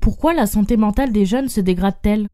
Pourquoi la santé mentale des jeunes se dégrade-t-elle?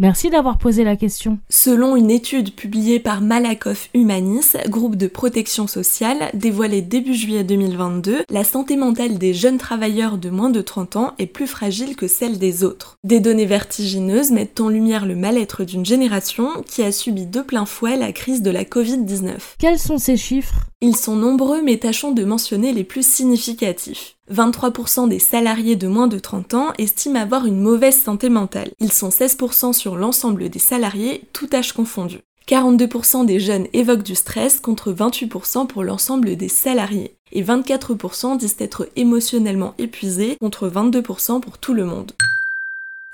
Merci d'avoir posé la question. Selon une étude publiée par Malakoff Humanis, groupe de protection sociale, dévoilée début juillet 2022, la santé mentale des jeunes travailleurs de moins de 30 ans est plus fragile que celle des autres. Des données vertigineuses mettent en lumière le mal-être d'une génération qui a subi de plein fouet la crise de la Covid-19. Quels sont ces chiffres? Ils sont nombreux mais tâchons de mentionner les plus significatifs. 23% des salariés de moins de 30 ans estiment avoir une mauvaise santé mentale. Ils sont 16% sur l'ensemble des salariés, tout âge confondu. 42% des jeunes évoquent du stress contre 28% pour l'ensemble des salariés. Et 24% disent être émotionnellement épuisés contre 22% pour tout le monde.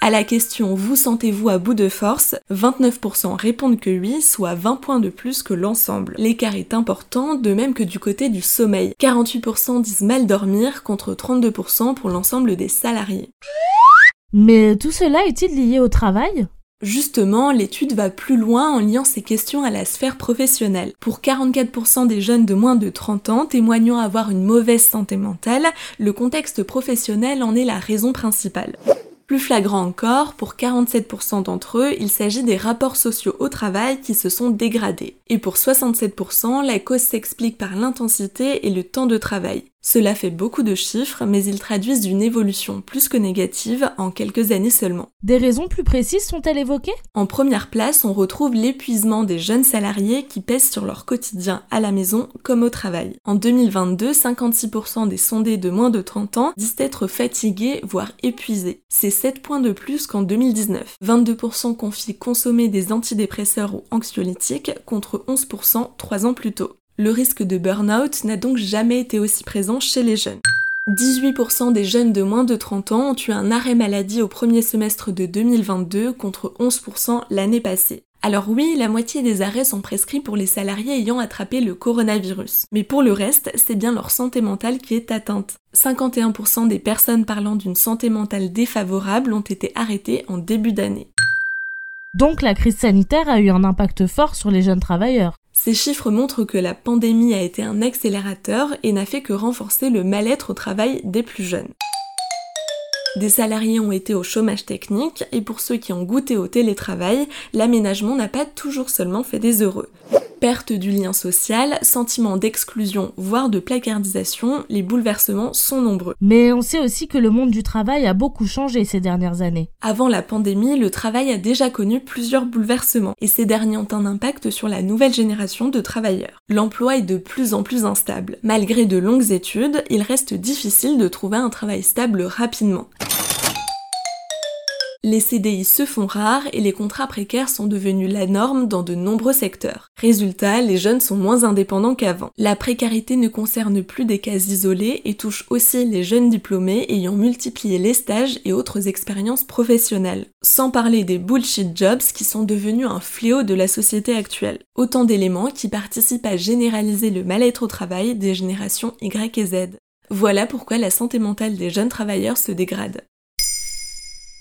À la question Vous sentez-vous à bout de force? 29% répondent que oui, soit 20 points de plus que l'ensemble. L'écart est important, de même que du côté du sommeil. 48% disent mal dormir contre 32% pour l'ensemble des salariés. Mais tout cela est-il lié au travail? Justement, l'étude va plus loin en liant ces questions à la sphère professionnelle. Pour 44% des jeunes de moins de 30 ans témoignant avoir une mauvaise santé mentale, le contexte professionnel en est la raison principale. Plus flagrant encore, pour 47% d'entre eux, il s'agit des rapports sociaux au travail qui se sont dégradés. Et pour 67%, la cause s'explique par l'intensité et le temps de travail. Cela fait beaucoup de chiffres, mais ils traduisent une évolution plus que négative en quelques années seulement. Des raisons plus précises sont-elles évoquées? En première place, on retrouve l'épuisement des jeunes salariés qui pèsent sur leur quotidien à la maison comme au travail. En 2022, 56% des sondés de moins de 30 ans disent être fatigués, voire épuisés. C'est 7 points de plus qu'en 2019. 22% confient consommer des antidépresseurs ou anxiolytiques contre 11% 3 ans plus tôt. Le risque de burn-out n'a donc jamais été aussi présent chez les jeunes. 18% des jeunes de moins de 30 ans ont eu un arrêt maladie au premier semestre de 2022 contre 11% l'année passée. Alors oui, la moitié des arrêts sont prescrits pour les salariés ayant attrapé le coronavirus. Mais pour le reste, c'est bien leur santé mentale qui est atteinte. 51% des personnes parlant d'une santé mentale défavorable ont été arrêtées en début d'année. Donc la crise sanitaire a eu un impact fort sur les jeunes travailleurs. Ces chiffres montrent que la pandémie a été un accélérateur et n'a fait que renforcer le mal-être au travail des plus jeunes. Des salariés ont été au chômage technique et pour ceux qui ont goûté au télétravail, l'aménagement n'a pas toujours seulement fait des heureux. Perte du lien social, sentiment d'exclusion, voire de placardisation, les bouleversements sont nombreux. Mais on sait aussi que le monde du travail a beaucoup changé ces dernières années. Avant la pandémie, le travail a déjà connu plusieurs bouleversements et ces derniers ont un impact sur la nouvelle génération de travailleurs. L'emploi est de plus en plus instable. Malgré de longues études, il reste difficile de trouver un travail stable rapidement. Les CDI se font rares et les contrats précaires sont devenus la norme dans de nombreux secteurs. Résultat, les jeunes sont moins indépendants qu'avant. La précarité ne concerne plus des cas isolés et touche aussi les jeunes diplômés ayant multiplié les stages et autres expériences professionnelles. Sans parler des bullshit jobs qui sont devenus un fléau de la société actuelle. Autant d'éléments qui participent à généraliser le mal-être au travail des générations Y et Z. Voilà pourquoi la santé mentale des jeunes travailleurs se dégrade.